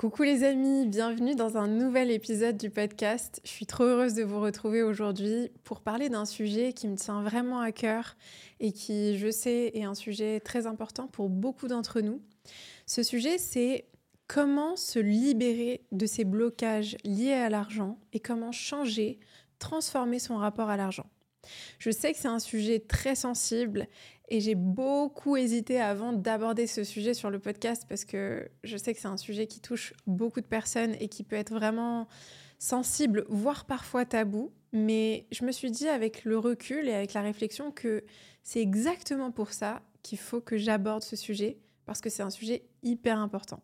Coucou les amis, bienvenue dans un nouvel épisode du podcast. Je suis trop heureuse de vous retrouver aujourd'hui pour parler d'un sujet qui me tient vraiment à cœur et qui, je sais, est un sujet très important pour beaucoup d'entre nous. Ce sujet, c'est comment se libérer de ces blocages liés à l'argent et comment changer, transformer son rapport à l'argent. Je sais que c'est un sujet très sensible et j'ai beaucoup hésité avant d'aborder ce sujet sur le podcast parce que je sais que c'est un sujet qui touche beaucoup de personnes et qui peut être vraiment sensible, voire parfois tabou. Mais je me suis dit avec le recul et avec la réflexion que c'est exactement pour ça qu'il faut que j'aborde ce sujet parce que c'est un sujet hyper important.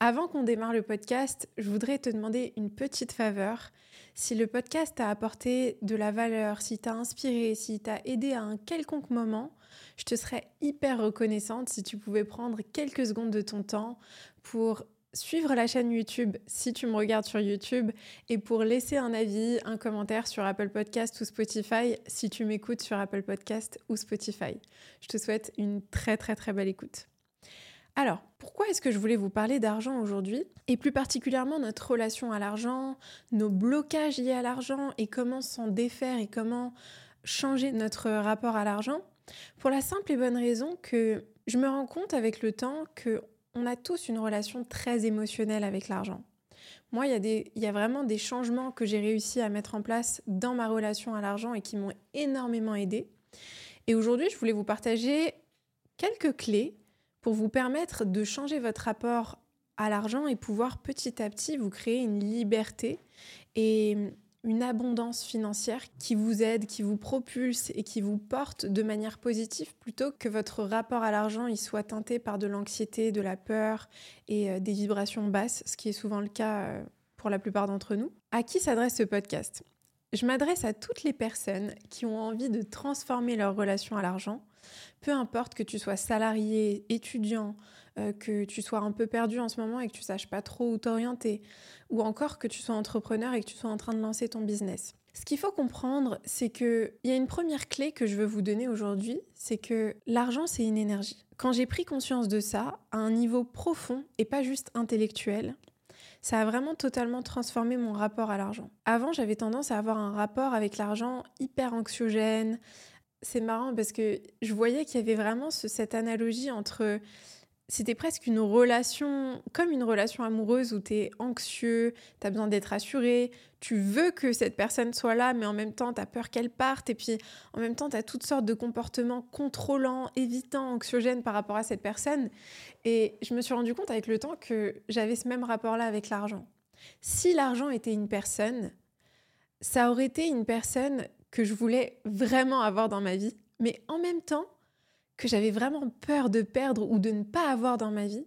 Avant qu'on démarre le podcast, je voudrais te demander une petite faveur. Si le podcast t'a apporté de la valeur, si t'a inspiré, si t'a aidé à un quelconque moment, je te serais hyper reconnaissante si tu pouvais prendre quelques secondes de ton temps pour suivre la chaîne YouTube si tu me regardes sur YouTube et pour laisser un avis, un commentaire sur Apple Podcast ou Spotify si tu m'écoutes sur Apple Podcast ou Spotify. Je te souhaite une très très très belle écoute. Alors, pourquoi est-ce que je voulais vous parler d'argent aujourd'hui Et plus particulièrement notre relation à l'argent, nos blocages liés à l'argent et comment s'en défaire et comment changer notre rapport à l'argent? Pour la simple et bonne raison que je me rends compte avec le temps que on a tous une relation très émotionnelle avec l'argent. Moi, il y, y, a vraiment des changements que j'ai réussi à mettre en place dans ma relation à l'argent et qui m'ont énormément aidé. Et aujourd'hui, je voulais vous partager quelques clés pour vous permettre de changer votre rapport à l'argent et pouvoir petit à petit vous créer une liberté et une abondance financière qui vous aide, qui vous propulse et qui vous porte de manière positive plutôt que votre rapport à l'argent il soit teinté par de l'anxiété, de la peur et euh, des vibrations basses, ce qui est souvent le cas euh, pour la plupart d'entre nous. À qui s'adresse ce podcast? Je m'adresse à toutes les personnes qui ont envie de transformer leur relation à l'argent peu importe que tu sois salarié, étudiant, euh, que tu sois un peu perdu en ce moment et que tu saches pas trop où t'orienter, ou encore que tu sois entrepreneur et que tu sois en train de lancer ton business. Ce qu'il faut comprendre, c'est qu'il y a une première clé que je veux vous donner aujourd'hui, c'est que l'argent, c'est une énergie. Quand j'ai pris conscience de ça, à un niveau profond et pas juste intellectuel, ça a vraiment totalement transformé mon rapport à l'argent. Avant, j'avais tendance à avoir un rapport avec l'argent hyper anxiogène, c'est marrant parce que je voyais qu'il y avait vraiment cette analogie entre c'était presque une relation, comme une relation amoureuse où tu es anxieux, tu as besoin d'être assuré, tu veux que cette personne soit là, mais en même temps, tu as peur qu'elle parte, et puis en même temps, tu as toutes sortes de comportements contrôlants, évitants, anxiogènes par rapport à cette personne. Et je me suis rendu compte avec le temps que j'avais ce même rapport-là avec l'argent. Si l'argent était une personne, ça aurait été une personne que je voulais vraiment avoir dans ma vie, mais en même temps que j'avais vraiment peur de perdre ou de ne pas avoir dans ma vie,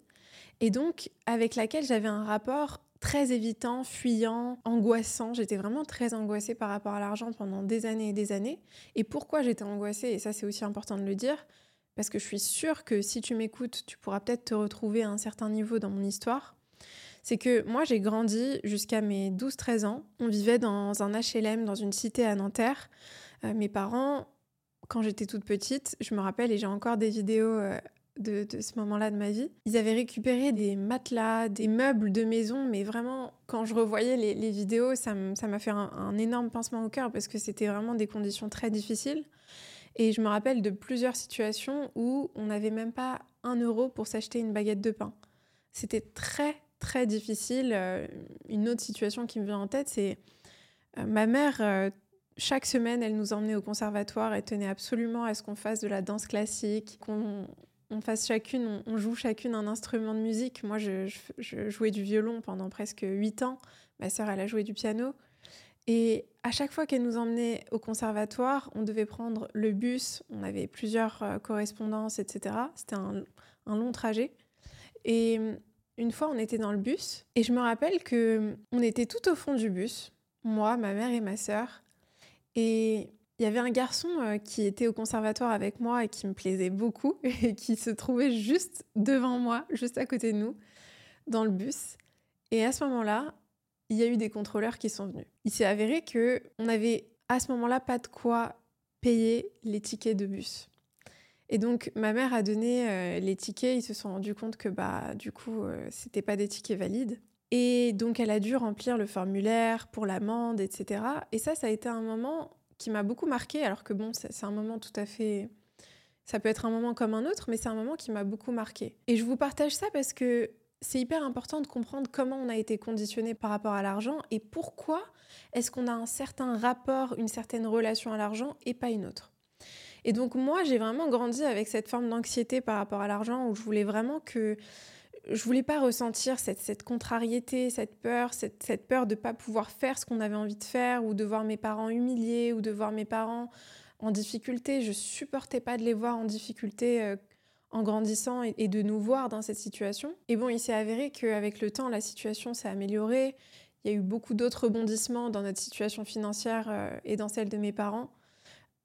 et donc avec laquelle j'avais un rapport très évitant, fuyant, angoissant. J'étais vraiment très angoissée par rapport à l'argent pendant des années et des années. Et pourquoi j'étais angoissée, et ça c'est aussi important de le dire, parce que je suis sûre que si tu m'écoutes, tu pourras peut-être te retrouver à un certain niveau dans mon histoire. C'est que moi j'ai grandi jusqu'à mes 12-13 ans. On vivait dans un HLM, dans une cité à Nanterre. Euh, mes parents, quand j'étais toute petite, je me rappelle et j'ai encore des vidéos euh, de, ce moment-là de ma vie. Ils avaient récupéré des matelas, des meubles de maison, mais vraiment, quand je revoyais les, vidéos, ça m'a fait un, un, énorme pincement au cœur parce que c'était vraiment des conditions très difficiles. Et je me rappelle de plusieurs situations où on n'avait même pas un euro pour s'acheter une baguette de pain. C'était très, très difficile. Euh, une autre situation qui me vient en tête, c'est euh, ma mère, chaque semaine, elle nous emmenait au conservatoire et tenait absolument à ce qu'on fasse de la danse classique, qu'on on fasse chacune, on, joue chacune un instrument de musique. Moi, je, jouais du violon pendant presque huit ans. Ma sœur, elle a joué du piano. Et à chaque fois qu'elle nous emmenait au conservatoire, on devait prendre le bus. On avait plusieurs correspondances, etc. C'était un, un long trajet. Et une fois, on était dans le bus et je me rappelle que on était tout au fond du bus, moi, ma mère et ma sœur. Et il y avait un garçon euh, qui était au conservatoire avec moi et qui me plaisait beaucoup et qui se trouvait juste devant moi, juste à côté de nous, dans le bus. Et à ce moment-là, il y a eu des contrôleurs qui sont venus. Il s'est avéré que on avait à ce moment-là pas de quoi payer les tickets de bus. Et donc, ma mère a donné euh, les tickets. Ils se sont rendus compte que, bah, du coup, euh, c'était pas des tickets valides. Et donc, elle a dû remplir le formulaire pour l'amende, etc. Et ça, ça a été un moment qui m'a beaucoup marqué. Alors que, bon, c'est un moment tout à fait. Ça peut être un moment comme un autre, mais c'est un moment qui m'a beaucoup marqué. Et je vous partage ça parce que c'est hyper important de comprendre comment on a été conditionné par rapport à l'argent et pourquoi est-ce qu'on a un certain rapport, une certaine relation à l'argent et pas une autre. Et donc moi, j'ai vraiment grandi avec cette forme d'anxiété par rapport à l'argent où je voulais vraiment que je voulais pas ressentir cette, contrariété, cette peur, cette, peur de pas pouvoir faire ce qu'on avait envie de faire ou de voir mes parents humiliés ou de voir mes parents en difficulté. Je supportais pas de les voir en difficulté euh, en grandissant et, de nous voir dans cette situation. Et bon, il s'est avéré qu'avec le temps, la situation s'est améliorée. Il y a eu beaucoup d'autres rebondissements dans notre situation financière euh, et dans celle de mes parents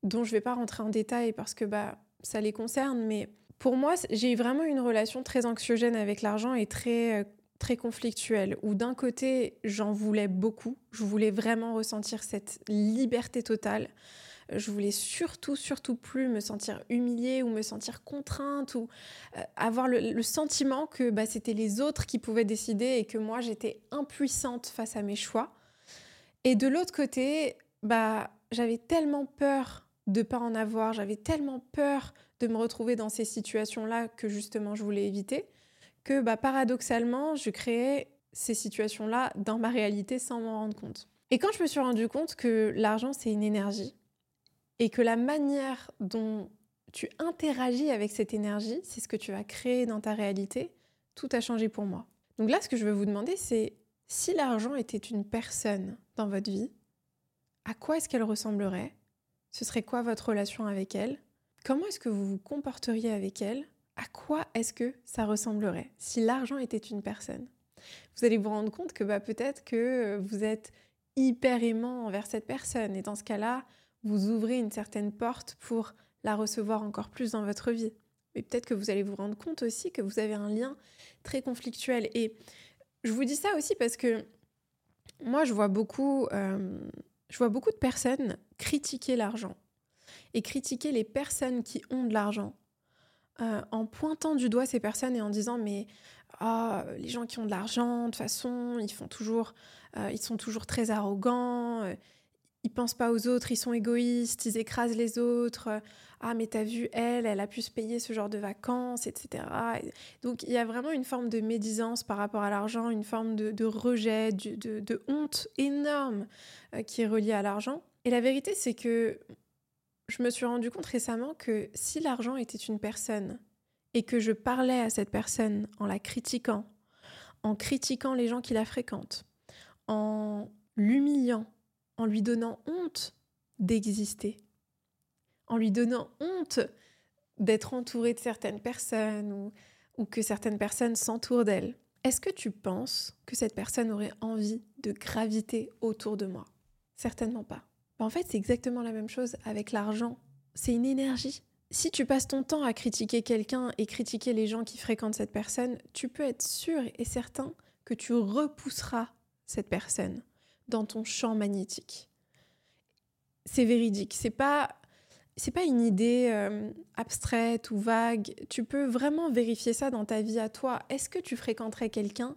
dont je ne vais pas rentrer en détail parce que bah, ça les concerne, mais pour moi, j'ai vraiment une relation très anxiogène avec l'argent et très, euh, très conflictuelle, où d'un côté, j'en voulais beaucoup, je voulais vraiment ressentir cette liberté totale. Je voulais surtout, surtout plus me sentir humiliée ou me sentir contrainte ou euh, avoir le, sentiment que bah, c'était les autres qui pouvaient décider et que moi j'étais impuissante face à mes choix. Et de l'autre côté, bah, j'avais tellement peur de pas en avoir. J'avais tellement peur de me retrouver dans ces situations-là que justement je voulais éviter, que bah, paradoxalement, je créais ces situations-là dans ma réalité sans m'en rendre compte. Et quand je me suis rendu compte que l'argent, c'est une énergie, et que la manière dont tu interagis avec cette énergie, c'est ce que tu vas créer dans ta réalité, tout a changé pour moi. Donc là, ce que je veux vous demander, c'est si l'argent était une personne dans votre vie, à quoi est-ce qu'elle ressemblerait ce serait quoi votre relation avec elle? Comment est-ce que vous vous comporteriez avec elle? À quoi est-ce que ça ressemblerait si l'argent était une personne? Vous allez vous rendre compte que bah, peut-être que vous êtes hyper aimant envers cette personne et dans ce cas-là, vous ouvrez une certaine porte pour la recevoir encore plus dans votre vie. Mais peut-être que vous allez vous rendre compte aussi que vous avez un lien très conflictuel. Et je vous dis ça aussi parce que moi, je vois beaucoup euh, je vois beaucoup de personnes critiquer l'argent et critiquer les personnes qui ont de l'argent euh, en pointant du doigt ces personnes et en disant mais ah, les gens qui ont de l'argent de toute façon ils font toujours euh, ils sont toujours très arrogants euh, ils pensent pas aux autres, ils sont égoïstes, ils écrasent les autres. Ah, mais t'as vu, elle, elle a pu se payer ce genre de vacances, etc. Donc, il y a vraiment une forme de médisance par rapport à l'argent, une forme de, rejet, de, honte énorme euh, qui est reliée à l'argent. Et la vérité, c'est que je me suis rendu compte récemment que si l'argent était une personne et que je parlais à cette personne en la critiquant, en critiquant les gens qui la fréquentent, en l'humiliant, en lui donnant honte d'exister, en lui donnant honte d'être entourée de certaines personnes ou, ou que certaines personnes s'entourent d'elle. Est-ce que tu penses que cette personne aurait envie de graviter autour de moi? Certainement pas. En fait, c'est exactement la même chose avec l'argent. C'est une énergie. Si tu passes ton temps à critiquer quelqu'un et critiquer les gens qui fréquentent cette personne, tu peux être sûr et certain que tu repousseras cette personne dans ton champ magnétique. C'est véridique, c'est pas c'est pas une idée euh, abstraite ou vague. Tu peux vraiment vérifier ça dans ta vie à toi. Est-ce que tu fréquenterais quelqu'un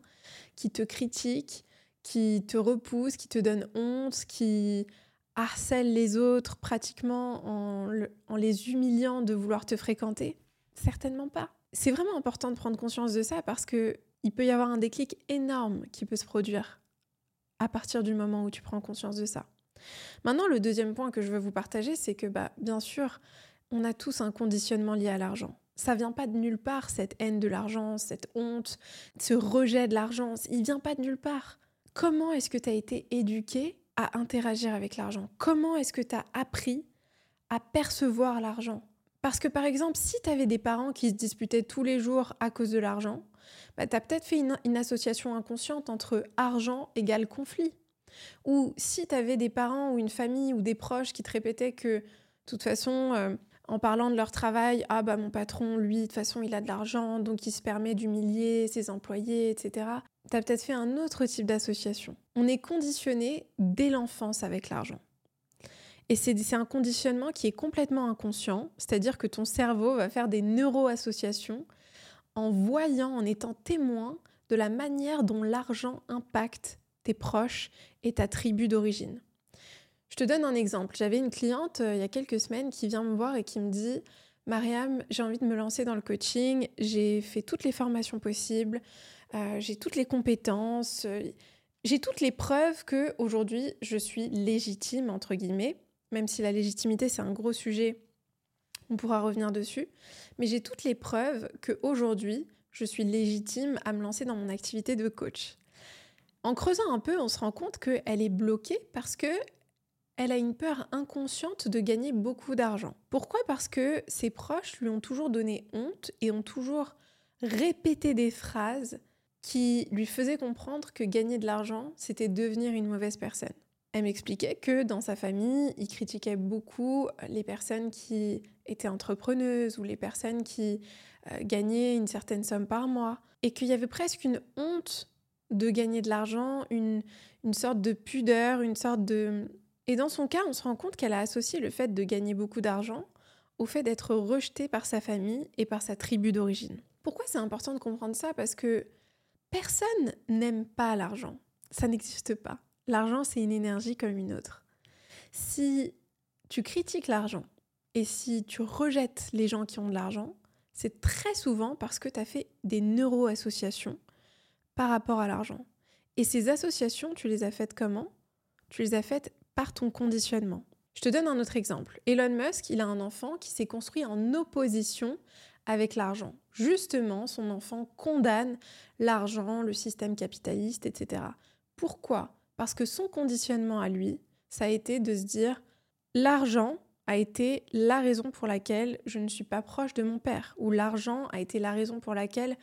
qui te critique, qui te repousse, qui te donne honte, qui harcèle les autres pratiquement en, en les humiliant de vouloir te fréquenter? Certainement pas. C'est vraiment important de prendre conscience de ça parce que il peut y avoir un déclic énorme qui peut se produire à partir du moment où tu prends conscience de ça. Maintenant, le deuxième point que je veux vous partager, c'est que bah, bien sûr, on a tous un conditionnement lié à l'argent. Ça vient pas de nulle part, cette haine de l'argent, cette honte, ce rejet de l'argent. Il vient pas de nulle part. Comment est-ce que tu as été éduqué à interagir avec l'argent? Comment est-ce que tu as appris à percevoir l'argent? Parce que par exemple, si tu avais des parents qui se disputaient tous les jours à cause de l'argent, bah, tu as peut-être fait une, association inconsciente entre argent égale conflit. Ou si tu avais des parents ou une famille ou des proches qui te répétaient que, de toute façon, euh, en parlant de leur travail, ah bah mon patron, lui, de toute façon, il a de l'argent, donc il se permet d'humilier ses employés, etc. Tu as peut-être fait un autre type d'association. On est conditionné dès l'enfance avec l'argent. Et c'est un conditionnement qui est complètement inconscient, c'est-à-dire que ton cerveau va faire des neuroassociations en voyant, en étant témoin de la manière dont l'argent impacte tes proches et ta tribu d'origine. Je te donne un exemple. J'avais une cliente euh, il y a quelques semaines qui vient me voir et qui me dit Mariam, j'ai envie de me lancer dans le coaching, j'ai fait toutes les formations possibles, euh, j'ai toutes les compétences, j'ai toutes les preuves que aujourd'hui je suis légitime entre guillemets même si la légitimité c'est un gros sujet, on pourra revenir dessus, mais j'ai toutes les preuves que aujourd'hui je suis légitime à me lancer dans mon activité de coach. En creusant un peu, on se rend compte qu'elle est bloquée parce que elle a une peur inconsciente de gagner beaucoup d'argent. Pourquoi? Parce que ses proches lui ont toujours donné honte et ont toujours répété des phrases qui lui faisaient comprendre que gagner de l'argent, c'était devenir une mauvaise personne. Elle m'expliquait que dans sa famille, il critiquait beaucoup les personnes qui étaient entrepreneuses ou les personnes qui euh, gagnaient une certaine somme par mois et qu'il y avait presque une honte de gagner de l'argent, une, une sorte de pudeur, une sorte de... Et dans son cas, on se rend compte qu'elle a associé le fait de gagner beaucoup d'argent au fait d'être rejetée par sa famille et par sa tribu d'origine. Pourquoi c'est important de comprendre ça? Parce que personne n'aime pas l'argent. Ça n'existe pas. L'argent, c'est une énergie comme une autre. Si tu critiques l'argent et si tu rejettes les gens qui ont de l'argent, c'est très souvent parce que tu as fait des neuroassociations par rapport à l'argent. Et ces associations, tu les as faites comment? Tu les as faites par ton conditionnement. Je te donne un autre exemple. Elon Musk, il a un enfant qui s'est construit en opposition avec l'argent. Justement, son enfant condamne l'argent, le système capitaliste, etc. Pourquoi? Parce que son conditionnement à lui, ça a été de se dire l'argent a été la raison pour laquelle je ne suis pas proche de mon père, ou l'argent a été la raison pour laquelle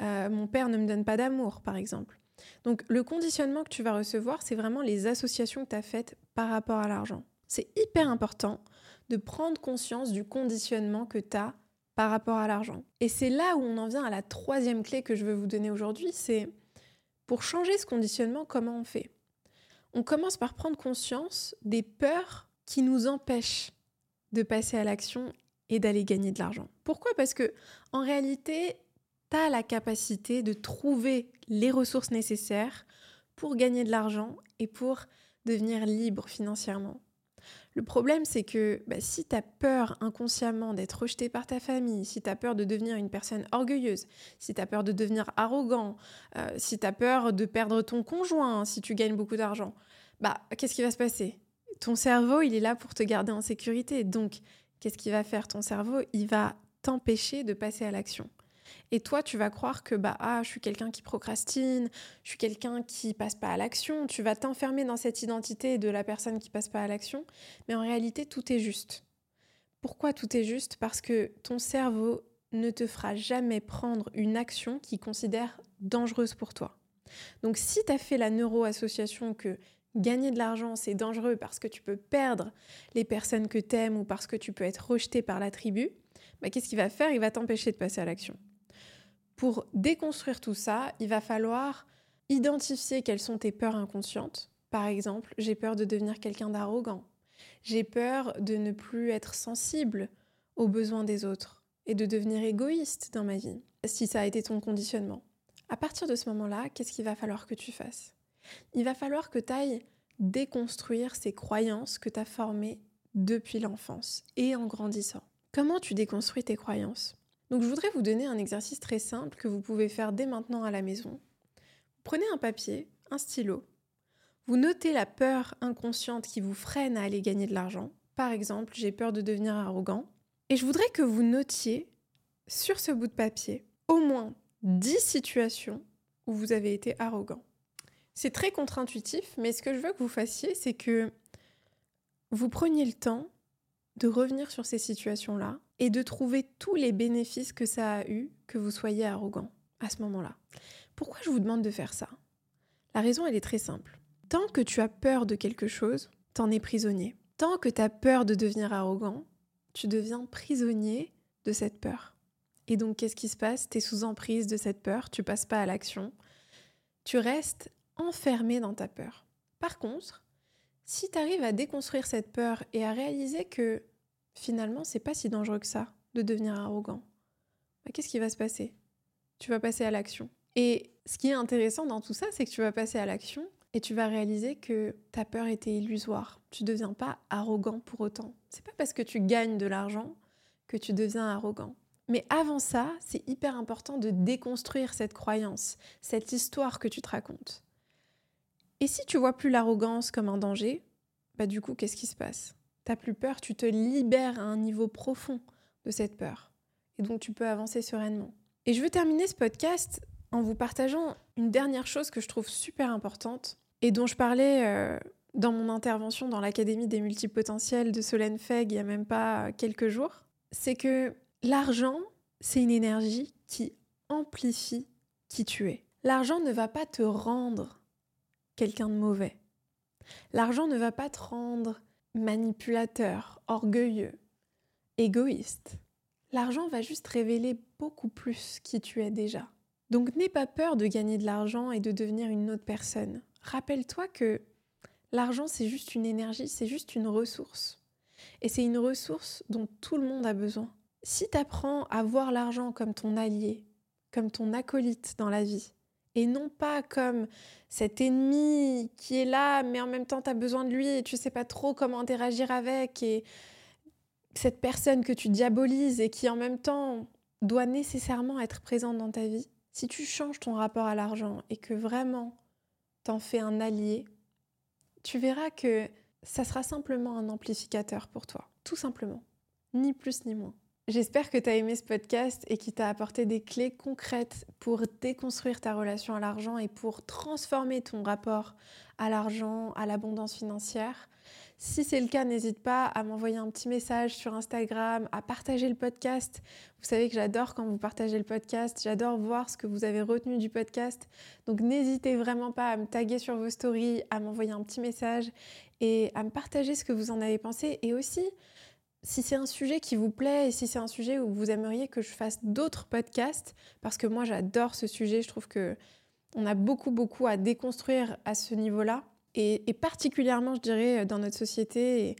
euh, mon père ne me donne pas d'amour, par exemple. Donc le conditionnement que tu vas recevoir, c'est vraiment les associations que tu as faites par rapport à l'argent. C'est hyper important de prendre conscience du conditionnement que tu as par rapport à l'argent. Et c'est là où on en vient à la troisième clé que je veux vous donner aujourd'hui, c'est pour changer ce conditionnement, comment on fait? On commence par prendre conscience des peurs qui nous empêchent de passer à l'action et d'aller gagner de l'argent. Pourquoi? Parce que en réalité, tu as la capacité de trouver les ressources nécessaires pour gagner de l'argent et pour devenir libre financièrement. Le problème, c'est que bah, si tu as peur inconsciemment d'être rejeté par ta famille, si tu as peur de devenir une personne orgueilleuse, si tu as peur de devenir arrogant, euh, si tu as peur de perdre ton conjoint si tu gagnes beaucoup d'argent, bah qu'est-ce qui va se passer? Ton cerveau, il est là pour te garder en sécurité. Donc, qu'est-ce qu'il va faire Ton cerveau, il va t'empêcher de passer à l'action. Et toi, tu vas croire que bah ah, je suis quelqu'un qui procrastine, je suis quelqu'un qui passe pas à l'action. Tu vas t'enfermer dans cette identité de la personne qui passe pas à l'action, mais en réalité, tout est juste. Pourquoi tout est juste? Parce que ton cerveau ne te fera jamais prendre une action qu'il considère dangereuse pour toi. Donc si tu as fait la neuroassociation que gagner de l'argent, c'est dangereux parce que tu peux perdre les personnes que tu aimes ou parce que tu peux être rejeté par la tribu, bah, qu'est-ce qu'il va faire? Il va t'empêcher de passer à l'action. Pour déconstruire tout ça, il va falloir identifier quelles sont tes peurs inconscientes. Par exemple, j'ai peur de devenir quelqu'un d'arrogant. J'ai peur de ne plus être sensible aux besoins des autres et de devenir égoïste dans ma vie, si ça a été ton conditionnement. À partir de ce moment-là, qu'est-ce qu'il va falloir que tu fasses? Il va falloir que tu ailles déconstruire ces croyances que tu as formées depuis l'enfance et en grandissant. Comment tu déconstruis tes croyances? Donc je voudrais vous donner un exercice très simple que vous pouvez faire dès maintenant à la maison. prenez un papier, un stylo, vous notez la peur inconsciente qui vous freine à aller gagner de l'argent. Par exemple, j'ai peur de devenir arrogant. Et je voudrais que vous notiez sur ce bout de papier au moins 10 situations où vous avez été arrogant. C'est très contre-intuitif, mais ce que je veux que vous fassiez, c'est que vous preniez le temps de revenir sur ces situations-là et de trouver tous les bénéfices que ça a eu que vous soyez arrogant à ce moment-là. Pourquoi je vous demande de faire ça? La raison, elle est très simple. Tant que tu as peur de quelque chose, t'en es prisonnier. Tant que tu as peur de devenir arrogant, tu deviens prisonnier de cette peur. Et donc, qu'est-ce qui se passe? Tu es sous emprise de cette peur, tu passes pas à l'action, tu restes enfermé dans ta peur. Par contre, Si tu arrives à déconstruire cette peur et à réaliser que finalement, c'est pas si dangereux que ça de devenir arrogant, bah, qu'est-ce qui va se passer? Tu vas passer à l'action. Et ce qui est intéressant dans tout ça, c'est que tu vas passer à l'action et tu vas réaliser que ta peur était illusoire. Tu ne deviens pas arrogant pour autant. C'est pas parce que tu gagnes de l'argent que tu deviens arrogant. Mais avant ça, c'est hyper important de déconstruire cette croyance, cette histoire que tu te racontes. Et si tu vois plus l'arrogance comme un danger, bah du coup, qu'est-ce qui se passe? T'as plus peur, tu te libères à un niveau profond de cette peur. Et donc tu peux avancer sereinement. Et je veux terminer ce podcast en vous partageant une dernière chose que je trouve super importante et dont je parlais euh, dans mon intervention dans l'Académie des multipotentiels de Solène Feg il n'y a même pas quelques jours. C'est que l'argent, c'est une énergie qui amplifie qui tu es. L'argent ne va pas te rendre quelqu'un de mauvais. L'argent ne va pas te rendre manipulateur, orgueilleux, égoïste. L'argent va juste révéler beaucoup plus qui tu es déjà. Donc n'aie pas peur de gagner de l'argent et de devenir une autre personne. Rappelle-toi que l'argent, c'est juste une énergie, c'est juste une ressource. Et c'est une ressource dont tout le monde a besoin. Si tu apprends à voir l'argent comme ton allié, comme ton acolyte dans la vie, et non pas comme cet ennemi qui est là, mais en même temps tu as besoin de lui et tu sais pas trop comment interagir avec, et cette personne que tu diabolises et qui en même temps doit nécessairement être présente dans ta vie, si tu changes ton rapport à l'argent et que vraiment t'en fais un allié, tu verras que ça sera simplement un amplificateur pour toi, tout simplement, ni plus ni moins. J'espère que tu as aimé ce podcast et qu'il t'a apporté des clés concrètes pour déconstruire ta relation à l'argent et pour transformer ton rapport à l'argent, à l'abondance financière. Si c'est le cas, n'hésite pas à m'envoyer un petit message sur Instagram, à partager le podcast. Vous savez que j'adore quand vous partagez le podcast, j'adore voir ce que vous avez retenu du podcast. Donc n'hésitez vraiment pas à me taguer sur vos stories, à m'envoyer un petit message et à me partager ce que vous en avez pensé. Et aussi, si c'est un sujet qui vous plaît et si c'est un sujet où vous aimeriez que je fasse d'autres podcasts, parce que moi j'adore ce sujet, je trouve que on a beaucoup beaucoup à déconstruire à ce niveau-là. Et, particulièrement, je dirais, dans notre société, et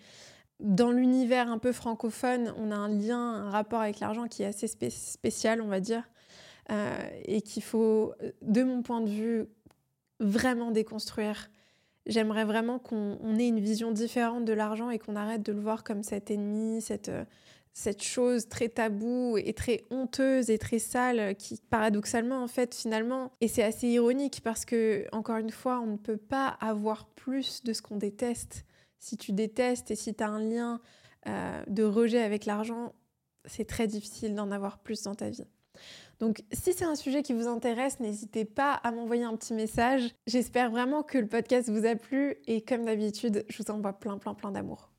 dans l'univers un peu francophone, on a un lien, un rapport avec l'argent qui est assez spécial, on va dire, euh, et qu'il faut, de mon point de vue, vraiment déconstruire. J'aimerais vraiment qu'on ait une vision différente de l'argent et qu'on arrête de le voir comme cet ennemi, cette, cette chose très taboue et très honteuse et très sale qui paradoxalement en fait finalement et c'est assez ironique parce que encore une fois on ne peut pas avoir plus de ce qu'on déteste. Si tu détestes et si tu as un lien euh, de rejet avec l'argent c'est très difficile d'en avoir plus dans ta vie donc si c'est un sujet qui vous intéresse, n'hésitez pas à m'envoyer un petit message. J'espère vraiment que le podcast vous a plu et comme d'habitude, je vous envoie plein plein plein d'amour.